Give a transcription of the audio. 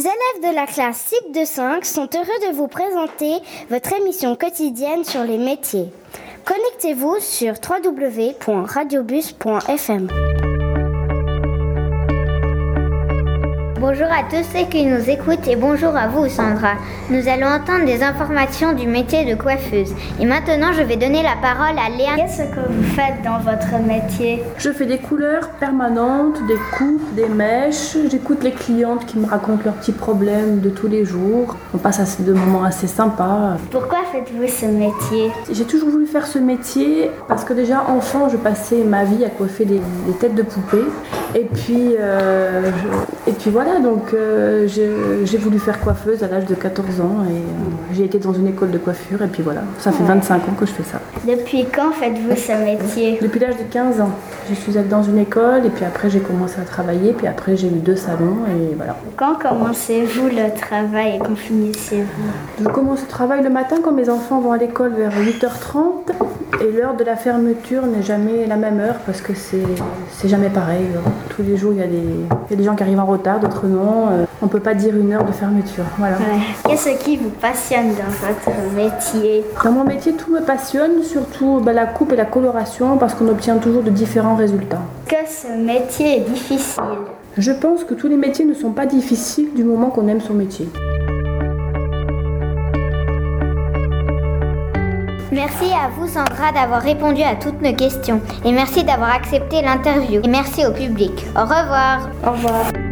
élèves de la classe CIP de 5 sont heureux de vous présenter votre émission quotidienne sur les métiers. Connectez-vous sur www.radiobus.fm. Bonjour à tous ceux qui nous écoutent et bonjour à vous Sandra. Nous allons entendre des informations du métier de coiffeuse. Et maintenant je vais donner la parole à Léa. Qu'est-ce que vous faites dans votre métier? Je fais des couleurs permanentes, des coupes, des mèches. J'écoute les clientes qui me racontent leurs petits problèmes de tous les jours. On passe de moments assez sympas. Pourquoi faites-vous ce métier? J'ai toujours voulu faire ce métier parce que déjà enfant je passais ma vie à coiffer des, têtes de poupées. Et puis, euh, et puis voilà donc euh, j'ai voulu faire coiffeuse à l'âge de 14 ans et euh, j'ai été dans une école de coiffure et puis voilà, ça fait 25 ans que je fais ça. Depuis quand faites-vous ce métier? Depuis l'âge de 15 ans. Je suis allée dans une école et puis après j'ai commencé à travailler, puis après j'ai eu deux salons et voilà. Quand commencez-vous le travail et quand finissez-vous? Je commence le travail le matin quand mes enfants vont à l'école vers 8h30 et l'heure de la fermeture n'est jamais la même heure parce que c'est jamais pareil. Tous les jours il y, a des, il y a des gens qui arrivent en retard, d'autres non, euh, on peut pas dire une heure de fermeture. Voilà. Qu'est-ce qui vous passionne dans votre métier? Dans mon métier, tout me passionne, surtout bah, la coupe et la coloration, parce qu'on obtient toujours de différents résultats. Que ce métier est difficile? Je pense que tous les métiers ne sont pas difficiles du moment qu'on aime son métier. Merci à vous Sandra d'avoir répondu à toutes nos questions et merci d'avoir accepté l'interview et merci au public. Au revoir. Au revoir.